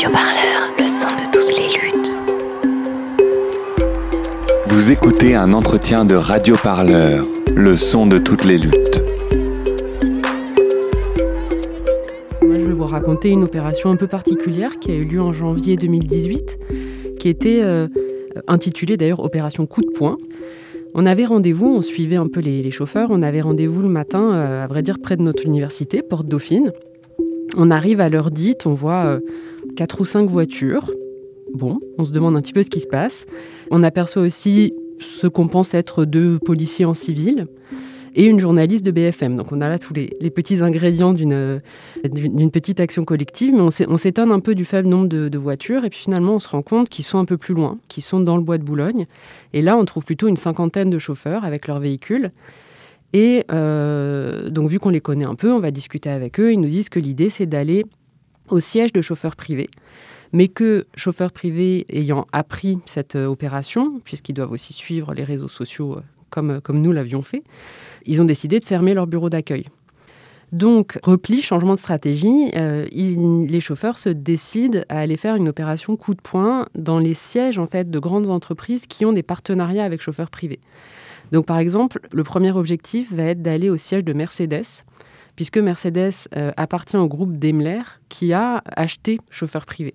Radio Parleur, le son de toutes les luttes. Vous écoutez un entretien de Radio Parleur, le son de toutes les luttes. Moi, je vais vous raconter une opération un peu particulière qui a eu lieu en janvier 2018, qui était euh, intitulée d'ailleurs Opération Coup de poing. On avait rendez-vous, on suivait un peu les, les chauffeurs, on avait rendez-vous le matin, euh, à vrai dire, près de notre université, Porte Dauphine. On arrive à l'heure dite, on voit euh, quatre ou cinq voitures. Bon, on se demande un petit peu ce qui se passe. On aperçoit aussi ce qu'on pense être deux policiers en civil et une journaliste de BFM. Donc on a là tous les, petits ingrédients d'une petite action collective, mais on s'é- on s'étonne un peu du faible nombre de, de voitures, et puis finalement on se rend compte qu'ils sont un peu plus loin, qu'ils sont dans le bois de Boulogne. Et là on trouve plutôt une cinquantaine de chauffeurs avec leurs véhicules. Et euh, donc vu qu'on les connaît un peu, on va discuter avec eux, ils nous disent que l'idée c'est d'aller au siège de chauffeurs privés. Mais que chauffeurs privés ayant appris cette euh, opération, puisqu'ils doivent aussi suivre les réseaux sociaux euh, comme, comme nous l'avions fait, ils ont décidé de fermer leur bureau d'accueil. Donc, repli, changement de stratégie, euh, les chauffeurs se décident à aller faire une opération coup de poing dans les sièges en fait, de grandes entreprises qui ont des partenariats avec chauffeurs privés. Donc, par exemple, le premier objectif va être d'aller au siège de Mercedes, puisque Mercedes euh, appartient au groupe Daimler qui a acheté chauffeur privé.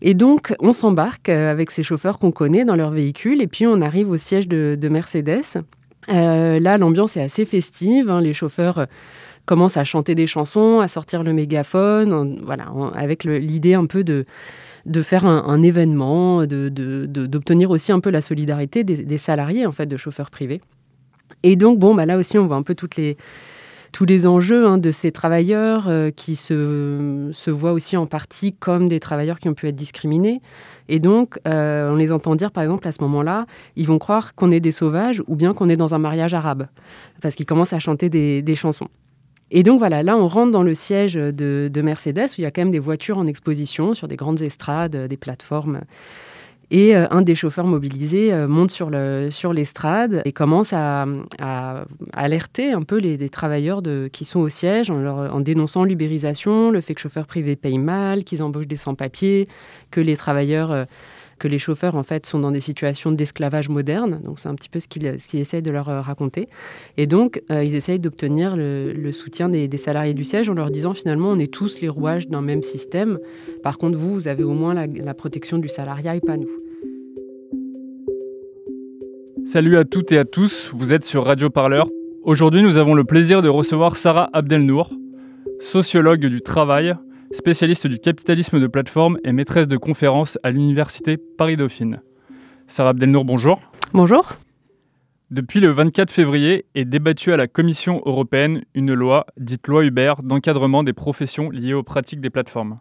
Et donc, on s'embarque euh, avec ces chauffeurs qu'on connaît dans leur véhicule, et puis on arrive au siège de, de Mercedes. Euh, là, l'ambiance est assez festive. hein. Les chauffeurs commencent à chanter des chansons, à sortir le mégaphone, voilà, avec l'idée un peu de, de faire un, un événement, d'obtenir aussi un peu la solidarité des, des salariés en fait de chauffeurs privés. Et donc, bon, bah là aussi, on voit un peu toutes les, tous les enjeux hein, de ces travailleurs euh, qui se, voient aussi en partie comme des travailleurs qui ont pu être discriminés. Et donc, euh, on les entend dire, par exemple, à ce moment-là, ils vont croire qu'on est des sauvages ou bien qu'on est dans un mariage arabe, parce qu'ils commencent à chanter des, chansons. Et donc voilà, là on rentre dans le siège de, de Mercedes où il y a quand même des voitures en exposition sur des grandes estrades, des plateformes. Et euh, un des chauffeurs mobilisés euh, monte sur, le, sur l'estrade et commence à, alerter un peu les, travailleurs qui sont au siège en, en dénonçant l'ubérisation, le fait que chauffeurs privés payent mal, qu'ils embauchent des sans-papiers, que les travailleurs, euh, que les chauffeurs en fait sont dans des situations d'esclavage moderne. Donc c'est un petit peu ce qu'ils essayent de leur euh, raconter. Et donc euh, ils essayent d'obtenir le, soutien des, des salariés du siège en leur disant finalement on est tous les rouages d'un même système. Par contre vous, vous avez au moins la, la protection du salariat et pas nous. Salut à toutes et à tous, vous êtes sur Radio Parleur. Aujourd'hui, nous avons le plaisir de recevoir Sarah Abdelnour, sociologue du travail, spécialiste du capitalisme de plateforme et maîtresse de conférences à l'université Paris-Dauphine. Sarah Abdelnour, bonjour. Bonjour. Depuis le 24 février est débattue à la Commission européenne une loi, dite loi Uber, d'encadrement des professions liées aux pratiques des plateformes.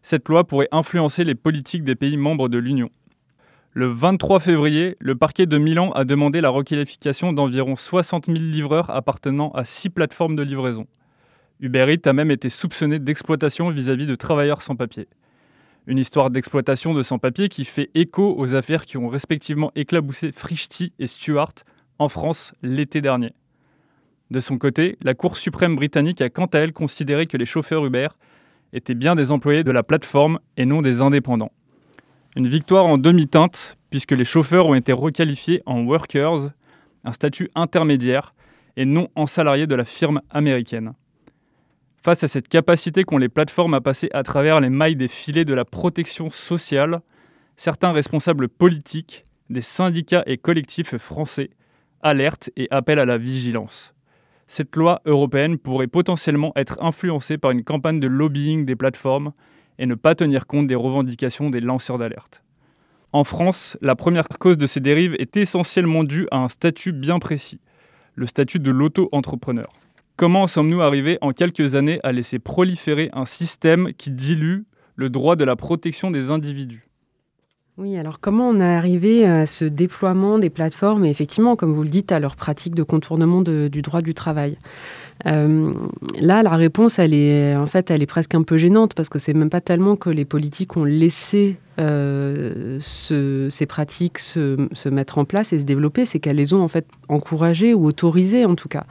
Cette loi pourrait influencer les politiques des pays membres de l'Union. Le 23 février, le parquet de Milan a demandé la requalification d'environ 60 000 livreurs appartenant à six plateformes de livraison. Uber Eats a même été soupçonné d'exploitation vis-à-vis de travailleurs sans papier. Une histoire d'exploitation de sans-papiers qui fait écho aux affaires qui ont respectivement éclaboussé Frischti et Stuart en France l'été dernier. De son côté, la Cour suprême britannique a quant à elle considéré que les chauffeurs Uber étaient bien des employés de la plateforme et non des indépendants. Une victoire en demi-teinte, puisque les chauffeurs ont été requalifiés en workers, un statut intermédiaire, et non en salariés de la firme américaine. Face à cette capacité qu'ont les plateformes à passer à travers les mailles des filets de la protection sociale, certains responsables politiques, des syndicats et collectifs français alertent et appellent à la vigilance. Cette loi européenne pourrait potentiellement être influencée par une campagne de lobbying des plateformes et ne pas tenir compte des revendications des lanceurs d'alerte. En France, la première cause de ces dérives est essentiellement due à un statut bien précis, le statut de l'auto-entrepreneur. Comment sommes-nous arrivés en quelques années à laisser proliférer un système qui dilue le droit de la protection des individus? Oui, alors comment on est arrivé à ce déploiement des plateformes et effectivement, comme vous le dites, à leur pratique de contournement du droit du travail? Euh, Là, la réponse, elle est en fait, elle est presque un peu gênante parce que c'est même pas tellement que les politiques ont laissé euh, ce- ces pratiques se, se mettre en place et se développer, c'est qu'elles les ont en fait encouragées ou autorisées en tout cas.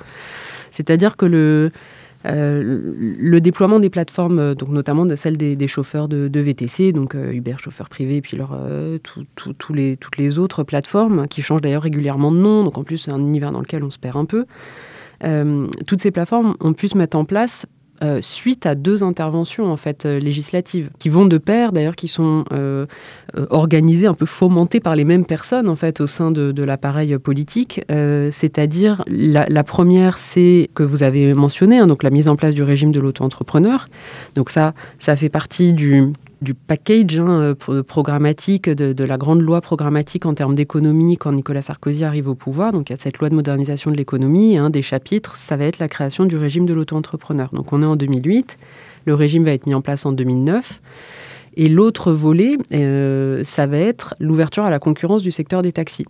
C'est-à-dire que le le déploiement des plateformes, donc notamment de celles des, chauffeurs de, VTC, donc Uber chauffeur privé, et puis toutes les autres plateformes qui changent d'ailleurs régulièrement de nom. Donc en plus, c'est un univers dans lequel on se perd un peu. toutes ces plateformes ont pu se mettre en place euh, suite à deux interventions en fait euh, législatives qui vont de pair d'ailleurs qui sont euh, organisées un peu fomentées par les mêmes personnes en fait au sein de, l'appareil politique. C'est-à-dire la, première c'est que vous avez mentionné hein, donc la mise en place du régime de l'auto-entrepreneur. Donc ça ça fait partie du du package hein, programmatique, de, la grande loi programmatique en termes d'économie quand Nicolas Sarkozy arrive au pouvoir. Donc il y a cette loi de modernisation de l'économie. un des chapitres, ça va être la création du régime de l'auto-entrepreneur. Donc on est en 2008, le régime va être mis en place en 2009. Et l'autre volet, euh, ça va être l'ouverture à la concurrence du secteur des taxis.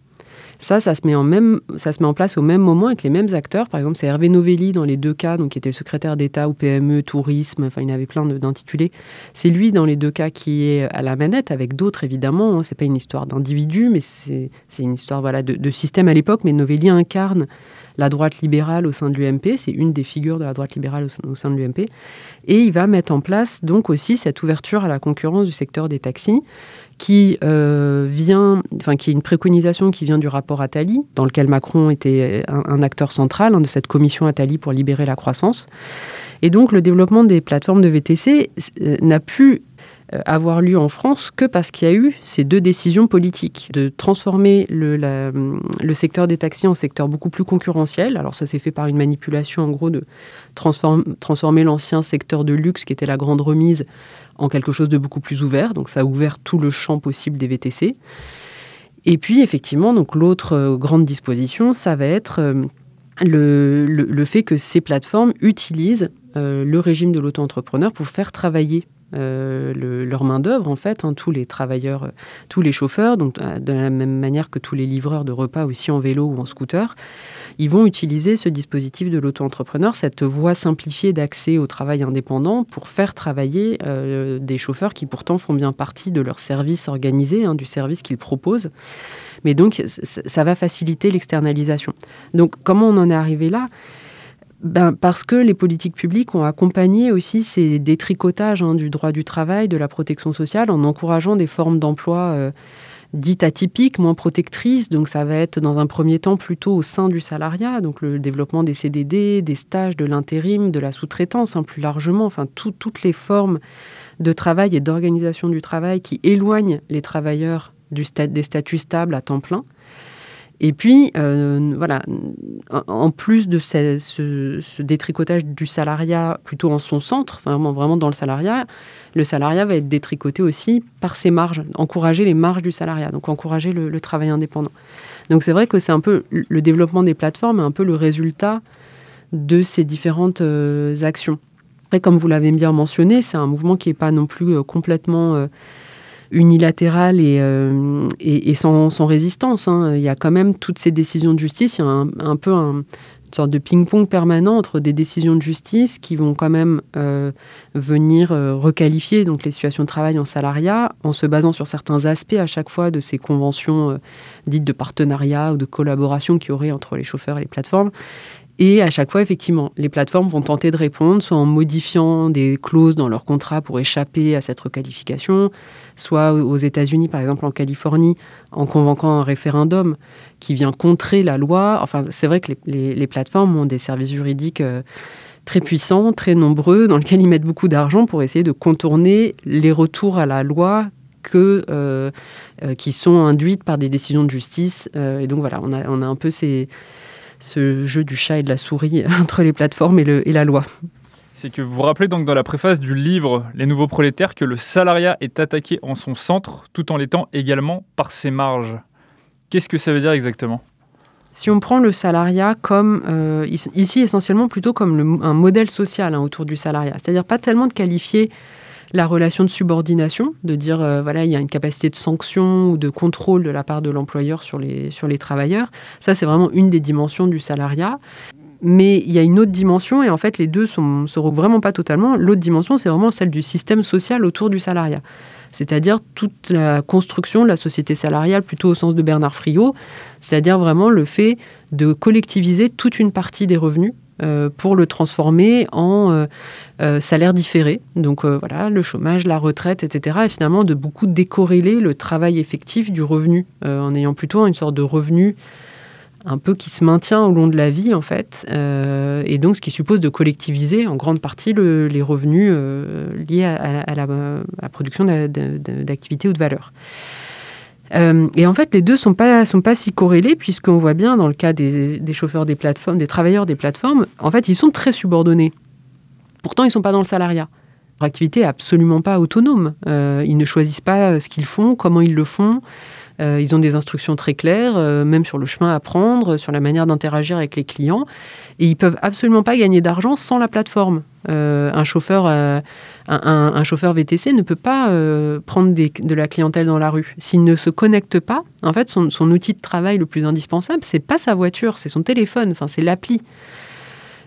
Ça, ça se, met en même, ça se met en place au même moment avec les mêmes acteurs. Par exemple, c'est Hervé Novelli dans les deux cas, donc qui était secrétaire d'État au PME, tourisme, enfin, il avait plein d'intitulés. C'est lui dans les deux cas qui est à la manette, avec d'autres évidemment. Hein. C'est pas une histoire d'individu, mais c'est une histoire voilà, de, système à l'époque. Mais Novelli incarne la droite libérale au sein de l'UMP. C'est une des figures de la droite libérale au sein, de l'UMP. Et il va mettre en place donc aussi cette ouverture à la concurrence du secteur des taxis qui euh, vient, enfin est une préconisation qui vient du rapport Attali, dans lequel Macron était un, acteur central hein, de cette commission Attali pour libérer la croissance. Et donc le développement des plateformes de VTC euh, n'a pu euh, avoir lieu en France que parce qu'il y a eu ces deux décisions politiques de transformer le, le, secteur des taxis en secteur beaucoup plus concurrentiel. Alors ça s'est fait par une manipulation en gros de transformer l'ancien secteur de luxe qui était la grande remise en quelque chose de beaucoup plus ouvert. Donc ça a ouvert tout le champ possible des VTC. Et puis effectivement, donc l'autre euh, grande disposition, ça va être euh, le, fait que ces plateformes utilisent le régime de l'auto-entrepreneur pour faire travailler euh, leur main-d'œuvre, en fait, hein, tous les travailleurs, euh, tous les chauffeurs, donc euh, de la même manière que tous les livreurs de repas aussi en vélo ou en scooter, ils vont utiliser ce dispositif de l'auto-entrepreneur, cette voie simplifiée d'accès au travail indépendant pour faire travailler des chauffeurs qui pourtant font bien partie de leur service organisé, hein, du service qu'ils proposent. Mais donc, ça va faciliter l'externalisation. Donc, comment on en est arrivé là? Ben, Parce que les politiques publiques ont accompagné aussi ces détricotages hein, du droit du travail, de la protection sociale, en encourageant des formes d'emploi euh, dites atypiques, moins protectrices. Donc ça va être dans un premier temps plutôt au sein du salariat, donc le développement des CDD, des stages, de l'intérim, de la sous-traitance, hein, plus largement, enfin toutes les formes de travail et d'organisation du travail qui éloignent les travailleurs des statuts stables à temps plein. Et puis, euh, voilà, en plus de ce, détricotage du salariat plutôt en son centre, vraiment, dans le salariat, le salariat va être détricoté aussi par ses marges, encourager les marges du salariat, donc encourager le, travail indépendant. Donc c'est vrai que c'est un peu le développement des plateformes un peu le résultat de ces différentes euh, actions. Après, comme vous l'avez bien mentionné, c'est un mouvement qui n'est pas non plus euh, complètement unilatérale et, euh, sans, résistance. Hein. Il y a quand même toutes ces décisions de justice. Il y a un, peu une sorte de ping-pong permanent entre des décisions de justice qui vont quand même euh, venir euh, requalifier donc les situations de travail en salariat en se basant sur certains aspects à chaque fois de ces conventions dites de partenariat ou de collaboration qu'il y aurait entre les chauffeurs et les plateformes. Et à chaque fois, effectivement, les plateformes vont tenter de répondre, soit en modifiant des clauses dans leur contrat pour échapper à cette requalification, soit aux États-Unis, par exemple en Californie, en convoquant un référendum qui vient contrer la loi. Enfin, c'est vrai que les, plateformes ont des services juridiques euh, très puissants, très nombreux, dans lesquels ils mettent beaucoup d'argent pour essayer de contourner les retours à la loi euh, euh, qui sont induites par des décisions de justice. et donc voilà, on a, un peu ce jeu du chat et de la souris entre les plateformes et la loi. C'est que vous vous rappelez donc dans la préface du livre Les Nouveaux Prolétaires que le salariat est attaqué en son centre tout en l'étant également par ses marges. Qu'est-ce que ça veut dire exactement? Si on prend le salariat comme, euh, ici essentiellement plutôt comme un modèle social hein, autour du salariat, c'est-à-dire pas tellement de qualifier la relation de subordination, de dire euh, voilà il y a une capacité de sanction ou de contrôle de la part de l'employeur sur les, sur les travailleurs. Ça c'est vraiment une des dimensions du salariat. Mais il y a une autre dimension, et en fait, les deux ne se regroupent vraiment pas totalement. L'autre dimension, c'est vraiment celle du système social autour du salariat. C'est-à-dire toute la construction de la société salariale, plutôt au sens de Bernard Friot, c'est-à-dire vraiment le fait de collectiviser toute une partie des revenus pour le transformer en salaire différé. Donc voilà, le chômage, la retraite, etc. Et finalement de beaucoup décorréler le travail effectif du revenu, en ayant plutôt une sorte de revenu un peu qui se maintient au long de la vie en fait, euh, et donc ce qui suppose de collectiviser en grande partie les revenus euh, liés à, la, production d'activités ou de valeurs. Euh, et en fait, les deux sont pas sont pas si corrélés puisqu'on voit bien dans le cas des, chauffeurs des plateformes, des travailleurs des plateformes, en fait, ils sont très subordonnés. Pourtant, ils sont pas dans le salariat. Leur activité absolument pas autonome. ils ne choisissent pas ce qu'ils font, comment ils le font. Euh, ils ont des instructions très claires, euh, même sur le chemin à prendre, sur la manière d'interagir avec les clients. Et ils peuvent absolument pas gagner d'argent sans la plateforme. Euh, un, chauffeur, un, chauffeur VTC ne peut pas prendre de la clientèle dans la rue. S'il ne se connecte pas, en fait, son, son outil de travail le plus indispensable, c'est pas sa voiture, c'est son téléphone, enfin, c'est l'appli.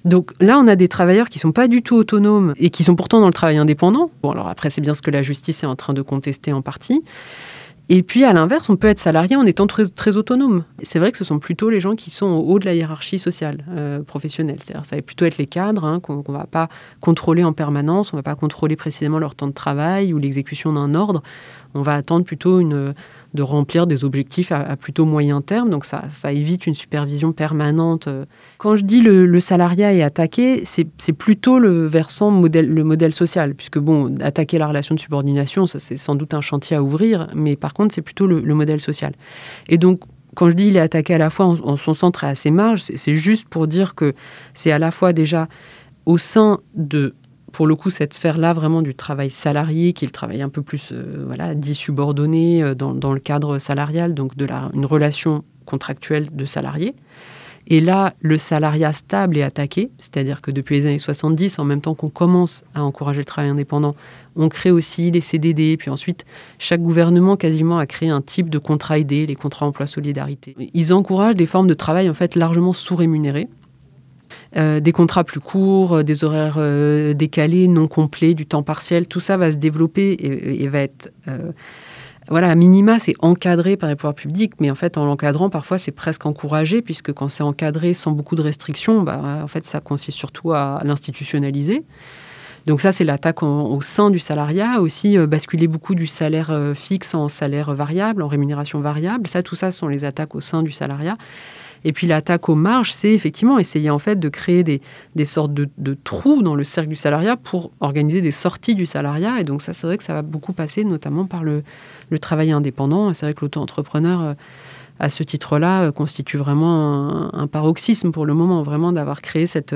Donc là, on a des travailleurs qui sont pas du tout autonomes et qui sont pourtant dans le travail indépendant. Bon, alors après, c'est bien ce que la justice est en train de contester en partie. Et puis, à l'inverse, on peut être salarié en étant très, très autonome. C'est vrai que ce sont plutôt les gens qui sont au haut de la hiérarchie sociale, euh, professionnelle. C'est-à-dire, ça va plutôt être les cadres hein, qu'on ne va pas contrôler en permanence, on ne va pas contrôler précisément leur temps de travail ou l'exécution d'un ordre. On va attendre plutôt une, de remplir des objectifs à, plutôt moyen terme. Donc ça, ça, évite une supervision permanente. Quand je dis le, le salariat est attaqué, c'est plutôt le versant modèle, le modèle social, puisque bon, attaquer la relation de subordination, ça c'est sans doute un chantier à ouvrir, mais par contre c'est plutôt le, modèle social. Et donc quand je dis il est attaqué à la fois en, son centre et à ses marges, c'est juste pour dire que c'est à la fois déjà au sein de pour le coup, cette sphère-là, vraiment du travail salarié, qui est le travail un peu plus euh, voilà, dit subordonné euh, dans, le cadre salarial, donc de la, une relation contractuelle de salarié. Et là, le salariat stable est attaqué, c'est-à-dire que depuis les années 70, en même temps qu'on commence à encourager le travail indépendant, on crée aussi les CDD, puis ensuite, chaque gouvernement quasiment a créé un type de contrat aidé, les contrats emploi solidarité. Ils encouragent des formes de travail en fait largement sous-rémunérées, euh, des contrats plus courts, euh, des horaires euh, décalés, non complets, du temps partiel, tout ça va se développer et, va être... voilà, à minima, c'est encadré par les pouvoirs publics, mais en fait, en l'encadrant, parfois, c'est presque encouragé, puisque quand c'est encadré sans beaucoup de restrictions, bah, en fait, ça consiste surtout à l'institutionnaliser. Donc ça, c'est l'attaque au sein du salariat, aussi basculer beaucoup du salaire fixe en salaire variable, en rémunération variable. Ça, tout ça sont les attaques au sein du salariat. Et puis l'attaque aux marges, c'est effectivement essayer en fait de créer des, sortes de, trous dans le cercle du salariat pour organiser des sorties du salariat. Et donc ça, c'est vrai que ça va beaucoup passer notamment par le, travail indépendant. C'est vrai que l'auto-entrepreneur, euh, à ce titre-là, euh, constitue vraiment un, paroxysme pour le moment, vraiment d'avoir créé cette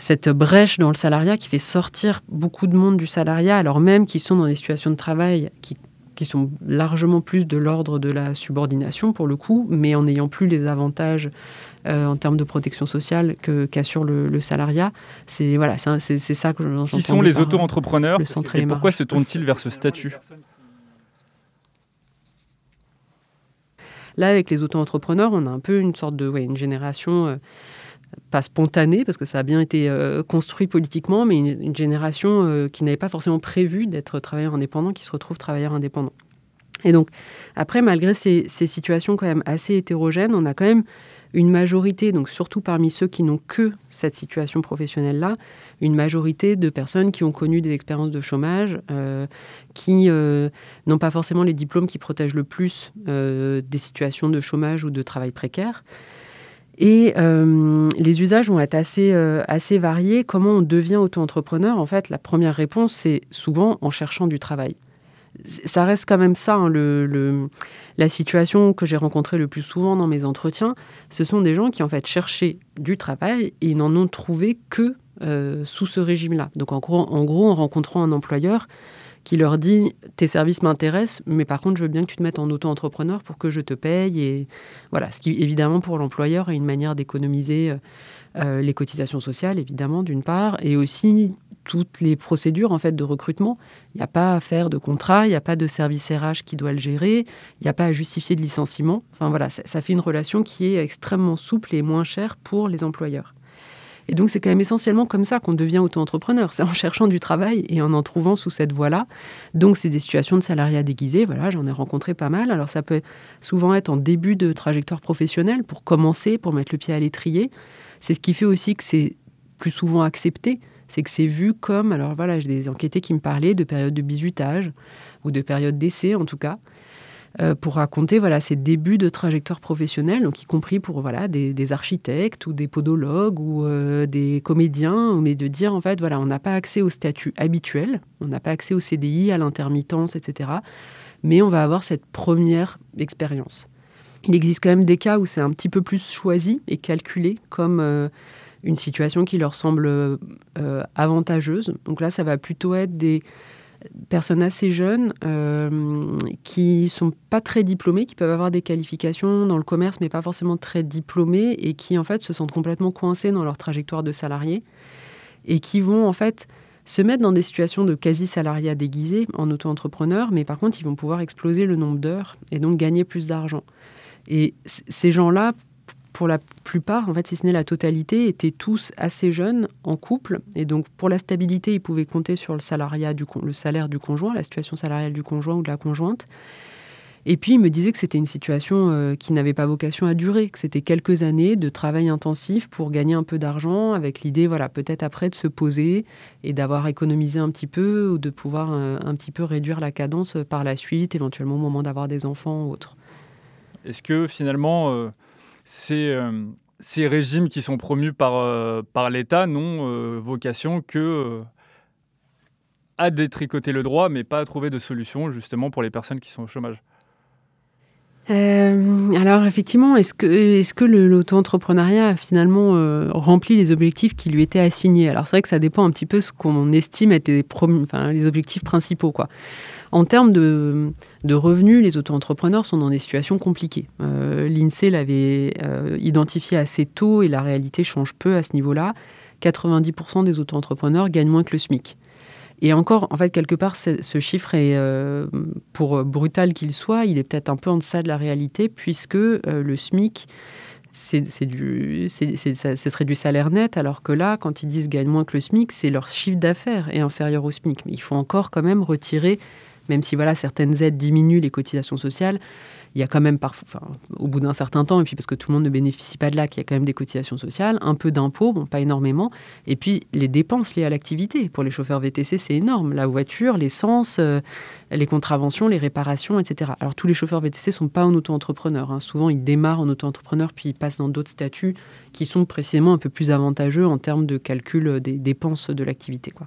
cette brèche dans le salariat qui fait sortir beaucoup de monde du salariat, alors même qu'ils sont dans des situations de travail qui qui sont largement plus de l'ordre de la subordination pour le coup, mais en n'ayant plus les avantages euh, en termes de protection sociale qu'assure le, salariat. C'est voilà, c'est ça que j'entends. Qui sont les auto-entrepreneurs et, pourquoi se tournent-ils vers ce statut? Là, avec les auto-entrepreneurs, on a un peu une sorte de ouais, une génération. Euh, pas spontanée, parce que ça a bien été euh, construit politiquement, mais une, génération euh, qui n'avait pas forcément prévu d'être travailleur indépendant, qui se retrouve travailleur indépendant. Et donc, après, malgré ces, situations quand même assez hétérogènes, on a quand même une majorité, donc surtout parmi ceux qui n'ont que cette situation professionnelle-là, une majorité de personnes qui ont connu des expériences de chômage, euh, qui n'ont pas forcément les diplômes qui protègent le plus des situations de chômage ou de travail précaire. Et euh, les usages vont être assez, euh, assez variés. Comment on devient auto-entrepreneur? En fait, la première réponse, c'est souvent en cherchant du travail. Ça reste quand même ça, hein, la situation que j'ai rencontrée le plus souvent dans mes entretiens. Ce sont des gens qui, en fait, cherchaient du travail et n'en ont trouvé que euh, sous ce régime-là. Donc, en gros, en rencontrant un employeur, qui leur dit tes services m'intéressent, mais par contre, je veux bien que tu te mettes en auto-entrepreneur pour que je te paye. Et voilà, ce qui évidemment pour l'employeur est une manière d'économiser euh, euh, les cotisations sociales, évidemment d'une part, et aussi toutes les procédures en fait de recrutement. Il n'y a pas à faire de contrat, il n'y a pas de service RH qui doit le gérer, il n'y a pas à justifier de licenciement. Enfin voilà, ça, ça fait une relation qui est extrêmement souple et moins chère pour les employeurs. Et donc, c'est quand même essentiellement comme ça qu'on devient auto-entrepreneur. C'est en cherchant du travail et en en trouvant sous cette voie-là. Donc, c'est des situations de salariat déguisé. Voilà, j'en ai rencontré pas mal. Alors, ça peut souvent être en début de trajectoire professionnelle pour commencer, pour mettre le pied à l'étrier. C'est ce qui fait aussi que c'est plus souvent accepté. C'est que c'est vu comme, alors voilà, j'ai des enquêtés qui me parlaient de période de bizutage ou de période d'essai en tout cas. Euh, pour raconter voilà, ses débuts de trajectoire professionnelle, donc y compris pour voilà, des, architectes ou des podologues ou euh, des comédiens, mais de dire en fait, voilà, on n'a pas accès au statut habituel, on n'a pas accès au CDI, à l'intermittence, etc. Mais on va avoir cette première expérience. Il existe quand même des cas où c'est un petit peu plus choisi et calculé comme euh, une situation qui leur semble avantageuse. Donc là, ça va plutôt être des personnes assez jeunes euh, qui sont pas très diplômées, qui peuvent avoir des qualifications dans le commerce, mais pas forcément très diplômées, et qui en fait se sentent complètement coincées dans leur trajectoire de salarié, et qui vont en fait se mettre dans des situations de quasi-salariat déguisé en auto-entrepreneur, mais par contre, ils vont pouvoir exploser le nombre d'heures et donc gagner plus d'argent. Et ces gens-là, pour la plupart, en fait, si ce n'est la totalité, étaient tous assez jeunes, en couple. Et donc, pour la stabilité, ils pouvaient compter sur le, salariat le salaire du conjoint, la situation salariale du conjoint ou de la conjointe. Et puis, il me disait que c'était une situation euh, qui n'avait pas vocation à durer, que c'était quelques années de travail intensif pour gagner un peu d'argent, avec l'idée, voilà, peut-être après de se poser et d'avoir économisé un petit peu ou de pouvoir euh, un petit peu réduire la cadence par la suite, éventuellement au moment d'avoir des enfants ou autre. Est-ce que finalement, euh, euh, ces, régimes qui sont promus par, euh, l'État n'ont euh, vocation que à détricoter le droit, mais pas à trouver de solution justement pour les personnes qui sont au chômage. alors effectivement, est-ce que, l'auto-entrepreneuriat a finalement rempli les objectifs qui lui étaient assignés? Alors c'est vrai que ça dépend un petit peu ce qu'on estime être les, les objectifs principaux. Quoi. En termes de, revenus, les auto-entrepreneurs sont dans des situations compliquées. Euh, L'INSEE l'avait euh, identifié assez tôt et la réalité change peu à ce niveau-là. 90% des auto-entrepreneurs gagnent moins que le SMIC. Et encore, en fait, quelque part, ce chiffre est, euh, pour brutal qu'il soit, il est peut-être un peu en deçà de la réalité, puisque le SMIC, c'est ce serait du salaire net, alors que là, quand ils disent gagnent moins que le SMIC, c'est leur chiffre d'affaires est inférieur au SMIC. Mais il faut encore quand même retirer même si voilà, certaines aides diminuent les cotisations sociales, il y a quand même parfois, au bout d'un certain temps, et puis parce que tout le monde ne bénéficie pas de là, qu'il y a quand même des cotisations sociales, un peu d'impôts, bon, pas énormément, et puis les dépenses liées à l'activité. Pour les chauffeurs VTC, c'est énorme. La voiture, l'essence, euh, les contraventions, les réparations, etc. Alors tous les chauffeurs VTC sont pas en auto-entrepreneur. Hein. Souvent, ils démarrent en auto-entrepreneur, puis ils passent dans d'autres statuts qui sont précisément un peu plus avantageux en termes de calcul des dépenses de l'activité. Quoi.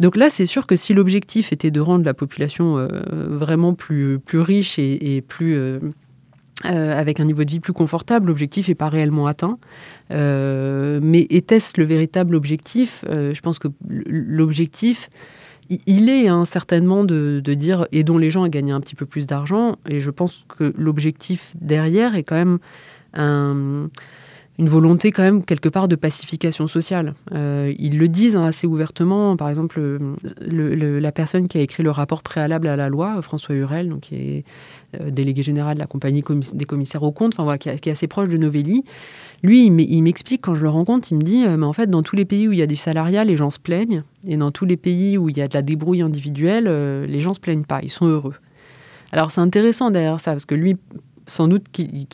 Donc là, c'est sûr que si l'objectif était de rendre la population euh, vraiment plus, riche et, plus... Euh, euh, avec un niveau de vie plus confortable, l'objectif n'est pas réellement atteint. mais était-ce le véritable objectif? Je pense que l'objectif, il est hein, certainement de, de, dire aidons les gens à gagner un petit peu plus d'argent. Et je pense que l'objectif derrière est quand même un une volonté quand même quelque part de pacification sociale. Euh, ils le disent hein, assez ouvertement. Par exemple, la personne qui a écrit le rapport préalable à la loi, François Hurel, donc qui est euh, délégué général de la compagnie des commissaires aux comptes, qui, est assez proche de Novelli, lui, il m'explique quand je le rencontre, il me dit, euh, mais en fait, dans tous les pays où il y a du salariat, les gens se plaignent, et dans tous les pays où il y a de la débrouille individuelle, les gens se plaignent pas, ils sont heureux. Alors c'est intéressant derrière ça, parce que lui sans doute qu'il,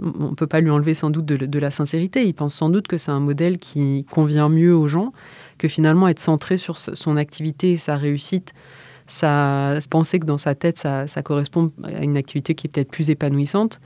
on ne peut pas lui enlever sans doute de, la sincérité. Il pense sans doute que c'est un modèle qui convient mieux aux gens, que finalement être centré sur son activité et sa réussite, ça, penser que dans sa tête, ça, ça correspond à une activité qui est peut-être plus épanouissante.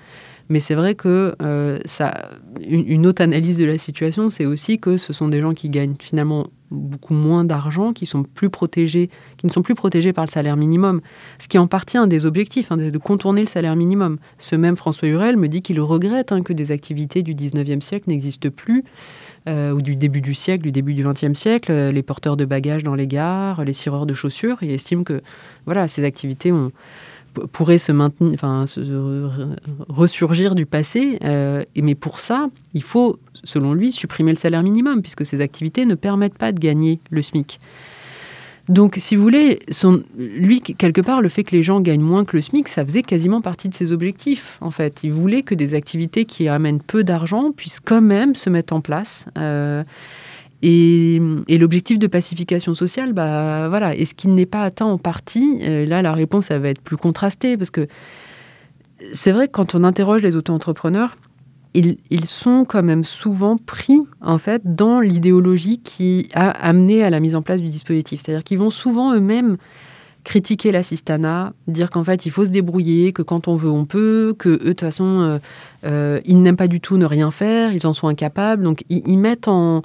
Mais c'est vrai que euh, ça, une, autre analyse de la situation, c'est aussi que ce sont des gens qui gagnent finalement beaucoup moins d'argent, qui sont plus protégés, qui ne sont plus protégés par le salaire minimum, ce qui en partie un des objectifs, hein, de contourner le salaire minimum. Ce même François Hurel me dit qu'il regrette hein, que des activités du 19e siècle n'existent plus, euh, ou du début du siècle, du début du 20e siècle, les porteurs de bagages dans les gares, les cireurs de chaussures. Il estime que voilà, ces activités ont pourrait se maintenir, enfin, se ressurgir du passé. Euh, mais pour ça, il faut, selon lui, supprimer le salaire minimum, puisque ces activités ne permettent pas de gagner le SMIC. Donc, si vous voulez, son, lui, quelque part, le fait que les gens gagnent moins que le SMIC, ça faisait quasiment partie de ses objectifs, en fait. Il voulait que des activités qui amènent peu d'argent puissent quand même se mettre en place. Euh, et, l'objectif de pacification sociale, bah, voilà, est-ce qu'il n'est pas atteint en partie euh, Là, la réponse, elle va être plus contrastée, parce que c'est vrai que quand on interroge les auto-entrepreneurs, ils, sont quand même souvent pris en fait dans l'idéologie qui a amené à la mise en place du dispositif. C'est-à-dire qu'ils vont souvent eux-mêmes critiquer l'assistanat, dire qu'en fait il faut se débrouiller, que quand on veut on peut, que eux de toute façon euh, euh, ils n'aiment pas du tout ne rien faire, ils en sont incapables. Donc ils mettent en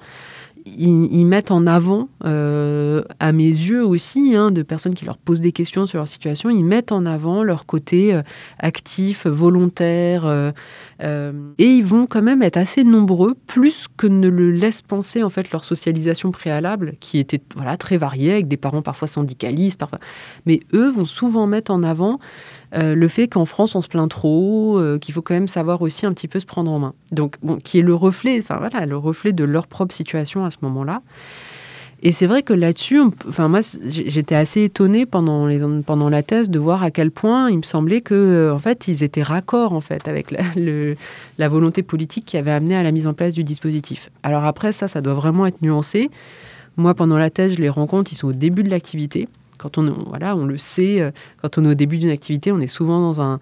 ils, mettent en avant, euh, à mes yeux aussi, hein, de personnes qui leur posent des questions sur leur situation, ils mettent en avant leur côté euh, actif, volontaire, euh, et ils vont quand même être assez nombreux, plus que ne le laisse penser en fait leur socialisation préalable, qui était voilà très variée, avec des parents parfois syndicalistes, parfois, mais eux vont souvent mettre en avant euh, le fait qu'en France on se plaint trop, euh, qu'il faut quand même savoir aussi un petit peu se prendre en main. Donc, qui est le reflet, enfin voilà, le reflet de leur propre situation à ce moment-là. Et c'est vrai que là-dessus, enfin moi, j'étais assez étonnée pendant, les, pendant la thèse de voir à quel point il me semblait que, euh, en fait, ils étaient raccords en fait avec la, volonté politique qui avait amené à la mise en place du dispositif. Alors après, ça, ça doit vraiment être nuancé. Moi, pendant la thèse, je les rencontre, ils sont au début de l'activité. Quand on, voilà, on le sait, euh, quand on est au début d'une activité, on est souvent dans un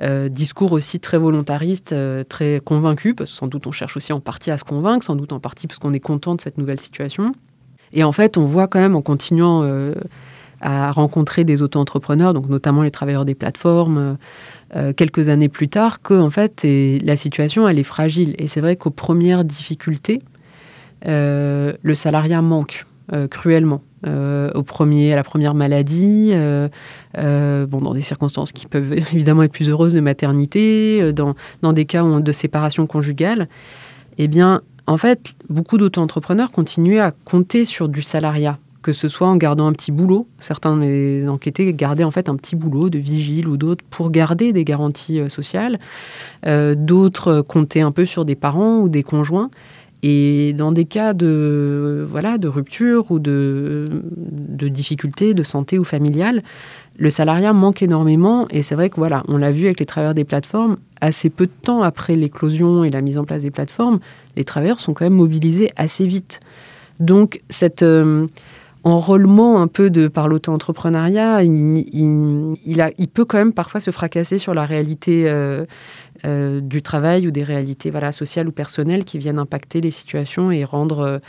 euh, discours aussi très volontariste, très convaincu, parce que sans doute on cherche aussi en partie à se convaincre, sans doute en partie parce qu'on est content de cette nouvelle situation. Et en fait, on voit quand même en continuant à rencontrer des auto-entrepreneurs, donc notamment les travailleurs des plateformes, quelques années plus tard, que en fait, la situation, elle est fragile. Et c'est vrai qu'aux premières difficultés, le salariat manque cruellement. Euh, au premier, à la première maladie, euh, euh, bon, dans des circonstances qui peuvent évidemment être plus heureuses de maternité, dans, dans des cas de séparation conjugale, eh bien, en fait, beaucoup d'auto-entrepreneurs continuaient à compter sur du salariat, que ce soit en gardant un petit boulot. Certains des enquêtés gardaient en fait un petit boulot de vigile ou d'autres pour garder des garanties sociales. d'autres comptaient un peu sur des parents ou des conjoints. Et dans des cas de, voilà, de rupture ou de, de difficultés de santé ou familiale, le salariat manque énormément. Et c'est vrai que voilà, on l'a vu avec les travailleurs des plateformes, assez peu de temps après l'éclosion et la mise en place des plateformes, les travailleurs sont quand même mobilisés assez vite. Donc cet euh, enrôlement un peu de, par l'auto-entrepreneuriat, il, peut quand même parfois se fracasser sur la réalité euh, euh, du travail ou des réalités sociales ou personnelles qui viennent impacter les situations et rendre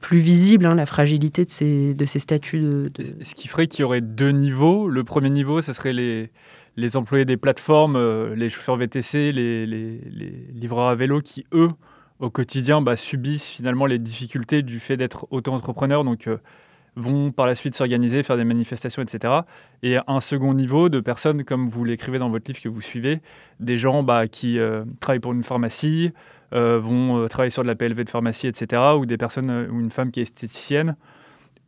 plus visible hein, la fragilité de ces, statuts. De, Ce qui ferait qu'il y aurait deux niveaux. Le premier niveau, ce serait les, employés des plateformes, les chauffeurs VTC, les, livreurs à vélo qui, eux, au quotidien, bah, subissent finalement les difficultés du fait d'être auto-entrepreneur. Donc, vont par la suite s'organiser, faire des manifestations, etc. Et un second niveau de personnes, comme vous l'écrivez dans votre livre que vous suivez, des gens bah, qui euh, travaillent pour une pharmacie, euh, vont euh, travailler sur de la PLV de pharmacie, etc. Ou des personnes, ou une femme qui est esthéticienne.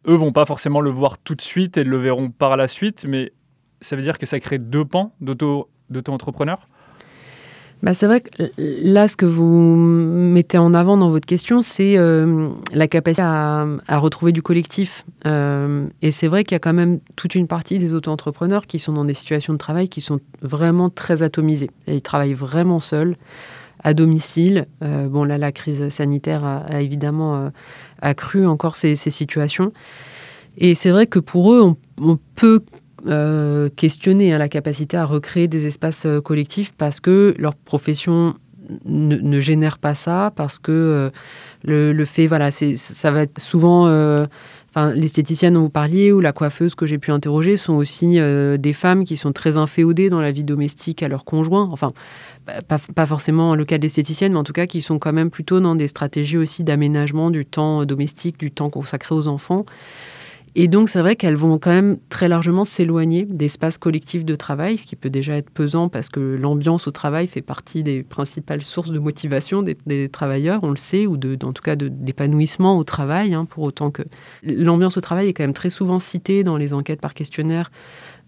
Eux vont pas forcément le voir tout de suite et le verront par la suite, mais ça veut dire que ça crée deux pans d'auto-entrepreneurs? Bah, c'est vrai que là, ce que vous mettez en avant dans votre question, c'est euh, la capacité à, retrouver du collectif. Euh, et c'est vrai qu'il y a quand même toute une partie des auto-entrepreneurs qui sont dans des situations de travail qui sont vraiment très atomisées. Et ils travaillent vraiment seuls, à domicile. Euh, bon, là, la crise sanitaire a, évidemment accru encore ces, situations. Et c'est vrai que pour eux, on, peut euh, questionner hein, la capacité à recréer des espaces euh, collectifs parce que leur profession ne, génère pas ça, parce que euh, le, le, fait, voilà, ça va être souvent. L'esthéticienne dont vous parliez ou la coiffeuse que j'ai pu interroger sont aussi des femmes qui sont très inféodées dans la vie domestique à leur conjoint. Enfin, pas, pas forcément le cas de l'esthéticienne, mais en tout cas qui sont quand même plutôt dans des stratégies aussi d'aménagement du temps domestique, du temps consacré aux enfants. Et donc, c'est vrai qu'elles vont quand même très largement s'éloigner d'espaces collectifs de travail, ce qui peut déjà être pesant parce que l'ambiance au travail fait partie des principales sources de motivation des, travailleurs, on le sait, ou de, en tout cas d'épanouissement au travail, hein, pour autant que l'ambiance au travail est quand même très souvent citée dans les enquêtes par questionnaire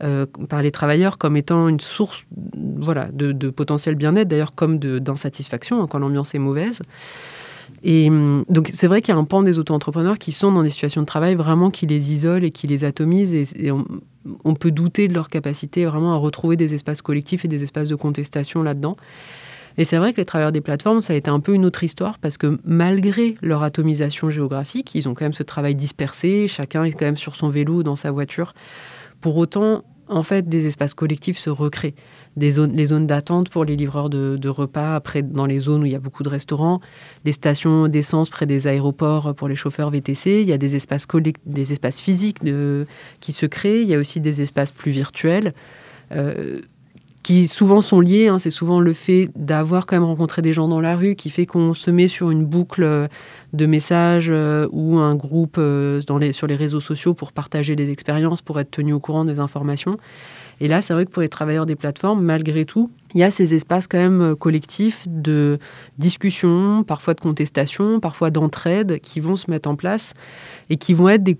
euh, par les travailleurs comme étant une source voilà, de, potentiel bien-être, d'ailleurs comme d'insatisfaction hein, quand l'ambiance est mauvaise. Et hum, donc, c'est vrai qu'il y a un pan des auto-entrepreneurs qui sont dans des situations de travail vraiment qui les isolent et qui les atomisent. Et, on, peut douter de leur capacité vraiment à retrouver des espaces collectifs et des espaces de contestation là-dedans. Et c'est vrai que les travailleurs des plateformes, ça a été un peu une autre histoire parce que malgré leur atomisation géographique, ils ont quand même ce travail dispersé, chacun est quand même sur son vélo ou dans sa voiture. Pour autant, en fait, des espaces collectifs se recréent. Des les zones d'attente pour les livreurs de, repas, après, dans les zones où il y a beaucoup de restaurants, les stations d'essence près des aéroports pour les chauffeurs VTC. Il y a des espaces, des espaces physiques qui se créent. Il y a aussi des espaces plus virtuels. Euh, qui souvent sont liés. Hein. c'est souvent le fait d'avoir quand même rencontré des gens dans la rue qui fait qu'on se met sur une boucle de messages euh, ou un groupe euh, dans les, sur les réseaux sociaux pour partager des expériences, pour être tenu au courant des informations. Et là, c'est vrai que pour les travailleurs des plateformes, malgré tout, il y a ces espaces quand même euh, collectifs de discussion, parfois de contestation, parfois d'entraide qui vont se mettre en place et qui vont être des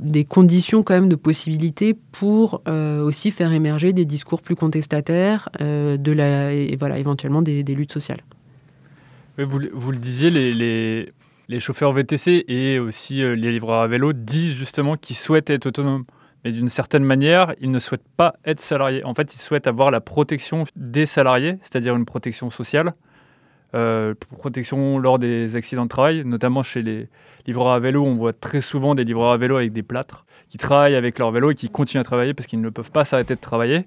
des conditions quand même de possibilité pour euh, aussi faire émerger des discours plus contestataires euh, de la, et voilà, éventuellement des, luttes sociales. Vous, vous, le disiez, les, les, chauffeurs VTC et aussi euh, les livreurs à vélo disent justement qu'ils souhaitent être autonomes. Mais d'une certaine manière, ils ne souhaitent pas être salariés. En fait, ils souhaitent avoir la protection des salariés, c'est-à-dire une protection sociale, euh, protection lors des accidents de travail, notamment chez les livreurs à vélo. On voit très souvent des livreurs à vélo avec des plâtres qui travaillent avec leur vélo et qui continuent à travailler parce qu'ils ne peuvent pas s'arrêter de travailler.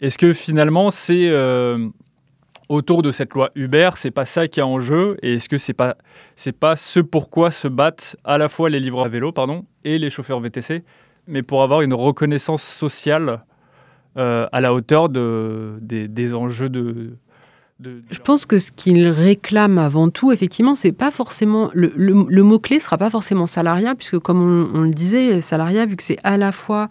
Est-ce que finalement, c'est euh, autour de cette loi Uber, c'est pas ça qui est en jeu Et est-ce que c'est pas c'est pas ce pourquoi se battent à la fois les livreurs à vélo, pardon, et les chauffeurs VTC, mais pour avoir une reconnaissance sociale euh, à la hauteur de, des enjeux de, je pense que ce qu'il réclame avant tout, effectivement, c'est pas forcément. Le, le, mot-clé sera pas forcément salariat, puisque, comme on, le disait, salariat, vu que c'est à la fois.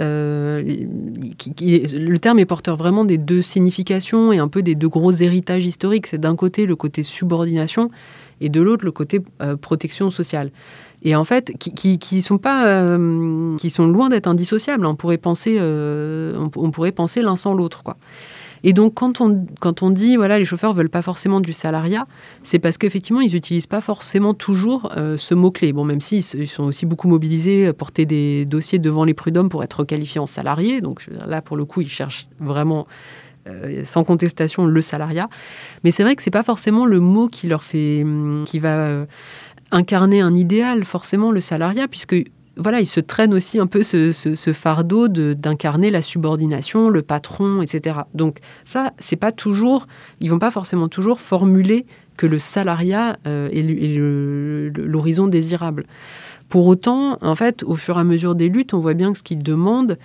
Euh, le terme est porteur vraiment des deux significations et un peu des deux gros héritages historiques. C'est d'un côté le côté subordination et de l'autre le côté euh, protection sociale. Et en fait, qui, qui, sont pas, euh, qui sont loin d'être indissociables. On pourrait penser, on, on, pourrait penser l'un sans l'autre, quoi. Et donc, quand on, quand on dit, voilà, les chauffeurs veulent pas forcément du salariat, c'est parce qu'effectivement, ils n'utilisent pas forcément toujours euh, ce mot-clé. Bon, même s'ils ils sont aussi beaucoup mobilisés, euh, porter des dossiers devant les prud'hommes pour être qualifiés en salariés. Donc là, pour le coup, ils cherchent vraiment euh, sans contestation le salariat. Mais c'est vrai que c'est pas forcément le mot qui leur fait, hum, qui va incarner un idéal, forcément le salariat, puisque voilà, ils se traînent aussi un peu ce, fardeau d'incarner la subordination, le patron, etc. Donc ça, c'est pas toujours, ils vont pas forcément toujours formuler que le salariat euh, est l'horizon désirable. Pour autant, en fait, au fur et à mesure des luttes, on voit bien que ce qu'ils demandent,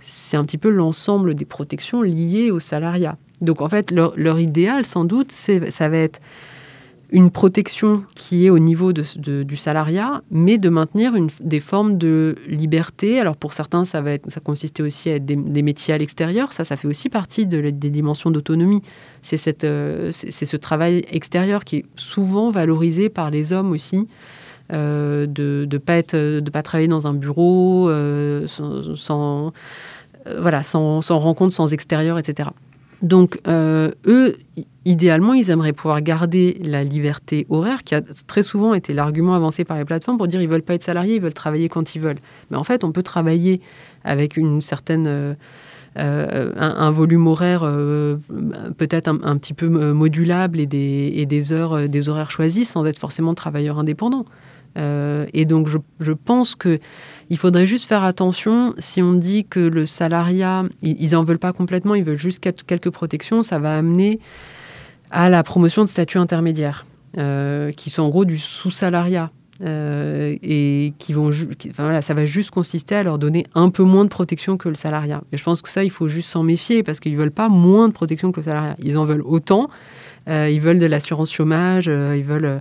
c'est un petit peu l'ensemble des protections liées au salariat. Donc en fait, leur, leur idéal, sans doute, ça va être une protection qui est au niveau du salariat, mais de maintenir des formes de liberté. Alors pour certains, ça va être, ça consistait aussi à être des, métiers à l'extérieur. Ça, ça fait aussi partie de, des dimensions d'autonomie. Euh, c'est ce travail extérieur qui est souvent valorisé par les hommes aussi. Euh, de ne pas être, de pas travailler dans un bureau euh, sans, voilà, sans rencontre, sans extérieur, etc. Donc, eux, idéalement, ils aimeraient pouvoir garder la liberté horaire, qui a très souvent été l'argument avancé par les plateformes pour dire qu'ils veulent pas être salariés, ils veulent travailler quand ils veulent. Mais en fait, on peut travailler avec une certaine euh, euh, un, volume horaire euh, peut-être un, petit peu modulable et des, heures, des horaires choisis sans être forcément travailleur indépendant. et donc, je pense que il faudrait juste faire attention si on dit que le salariat, ils en veulent pas complètement, ils veulent juste quelques protections, ça va amener à la promotion de statuts intermédiaires, euh, qui sont en gros du sous-salariat. Euh, et qui vont, ça va juste consister à leur donner un peu moins de protection que le salariat. Et je pense que ça, il faut juste s'en méfier parce qu'ils veulent pas moins de protection que le salariat. Ils en veulent autant, ils veulent de l'assurance chômage, euh, ils veulent euh,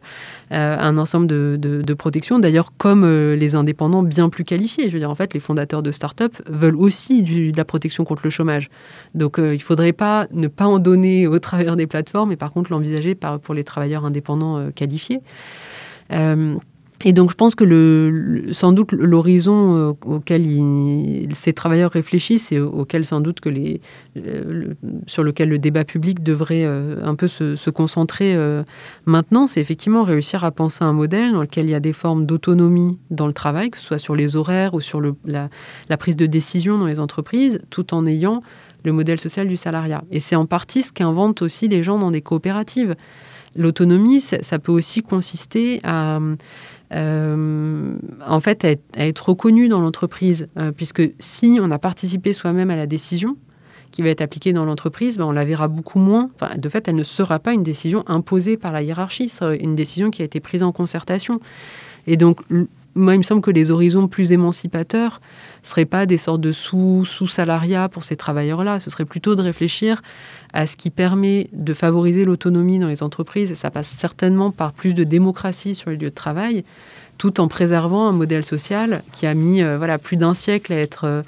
un ensemble de, protections. D'ailleurs, comme les indépendants bien plus qualifiés. Je veux dire, en fait, les fondateurs de start-up veulent aussi de la protection contre le chômage. Donc, il ne faudrait pas ne pas en donner aux travailleurs des plateformes, mais par contre l'envisager pour les travailleurs indépendants qualifiés. Et donc je pense que le, sans doute l'horizon euh, auquel ces travailleurs réfléchissent et auquel sans doute que les, sur lequel le débat public devrait euh, un peu se, concentrer euh, maintenant, c'est effectivement réussir à penser un modèle dans lequel il y a des formes d'autonomie dans le travail, que ce soit sur les horaires ou sur la, prise de décision dans les entreprises, tout en ayant le modèle social du salariat. Et c'est en partie ce qu'inventent aussi les gens dans des coopératives. L'autonomie, ça peut aussi consister à euh, en fait, à être, reconnu dans l'entreprise. Euh, puisque si on a participé soi-même à la décision qui va être appliquée dans l'entreprise, ben, on la verra beaucoup moins. Enfin, de fait, elle ne sera pas une décision imposée par la hiérarchie, ce sera une décision qui a été prise en concertation. Et donc, moi, il me semble que les horizons plus émancipateurs ne seraient pas des sortes de sous-salariats pour ces travailleurs-là. Ce serait plutôt de réfléchir à ce qui permet de favoriser l'autonomie dans les entreprises. Et ça passe certainement par plus de démocratie sur les lieux de travail, tout en préservant un modèle social qui a mis euh, voilà, plus d'un siècle à être, euh,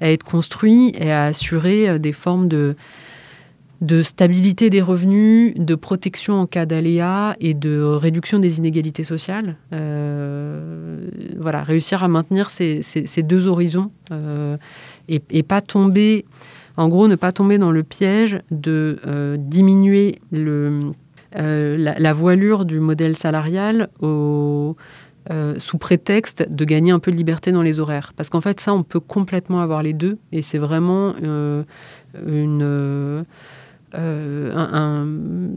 à être construit et à assurer euh, des formes de de stabilité des revenus, de protection en cas d'aléa et de réduction des inégalités sociales. Euh, voilà, réussir à maintenir ces, deux horizons euh, et, pas tomber, en gros, ne pas tomber dans le piège de euh, diminuer la, voilure du modèle salarial sous prétexte de gagner un peu de liberté dans les horaires. Parce qu'en fait, ça, on peut complètement avoir les deux et c'est vraiment une euh,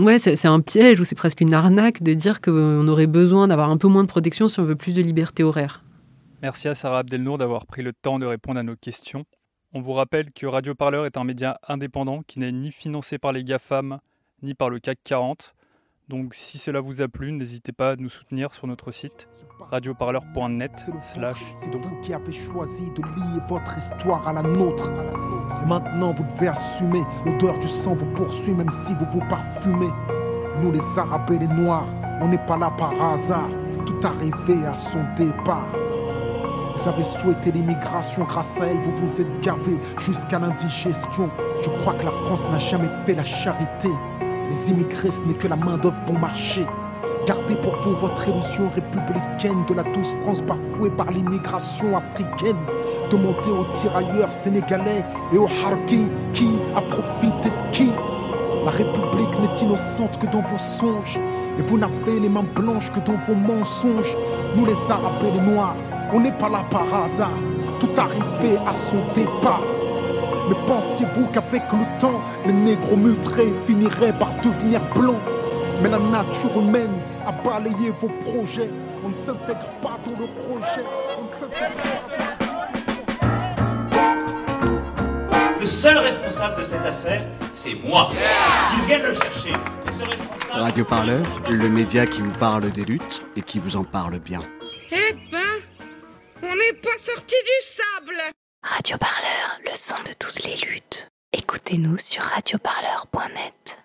Ouais, c'est un piège ou c'est presque une arnaque de dire qu'on aurait besoin d'avoir un peu moins de protection si on veut plus de liberté horaire. Merci à Sarah Abdelnour d'avoir pris le temps de répondre à nos questions. On vous rappelle que Radio Parleur est un média indépendant qui n'est ni financé par les GAFAM ni par le CAC 40. Donc si cela vous a plu, n'hésitez pas à nous soutenir sur notre site radioparleur.net C'est vous qui avez choisi de lier votre histoire à la nôtre. Et maintenant vous devez assumer, l'odeur du sang vous poursuit même si vous vous parfumez. Nous les arabes et les noirs, on n'est pas là par hasard. Tout arrivé à son départ. Vous avez souhaité l'immigration, grâce à elle, vous vous êtes gavé jusqu'à l'indigestion. Je crois que la France n'a jamais fait la charité. Les immigrés, ce n'est que la main-d'œuvre bon marché. Gardez pour vous votre illusion républicaine de la douce France bafouée par l'immigration africaine. Demandez aux tirailleurs sénégalais et aux harkis qui a profité de qui. La République n'est innocente que dans vos songes. Et vous n'avez les mains blanches que dans vos mensonges. Nous les Arabes et les Noirs, on n'est pas là par hasard. Tout arrivé à son départ. Mais pensiez-vous qu'avec le temps, les négros mutrés finiraient par devenir blancs Mais la nature humaine a balayé vos projets. On ne s'intègre pas dans le projet. On ne s'intègre pas dans le Le seul responsable de cette affaire, c'est moi. Qu'ils viennent le chercher. Radio Parleur, le média qui vous parle des luttes et qui vous en parle bien. Eh ben, on n'est pas sorti du sable Radio Parleur, le son de toutes les luttes. Écoutez-nous sur radioparleur.net.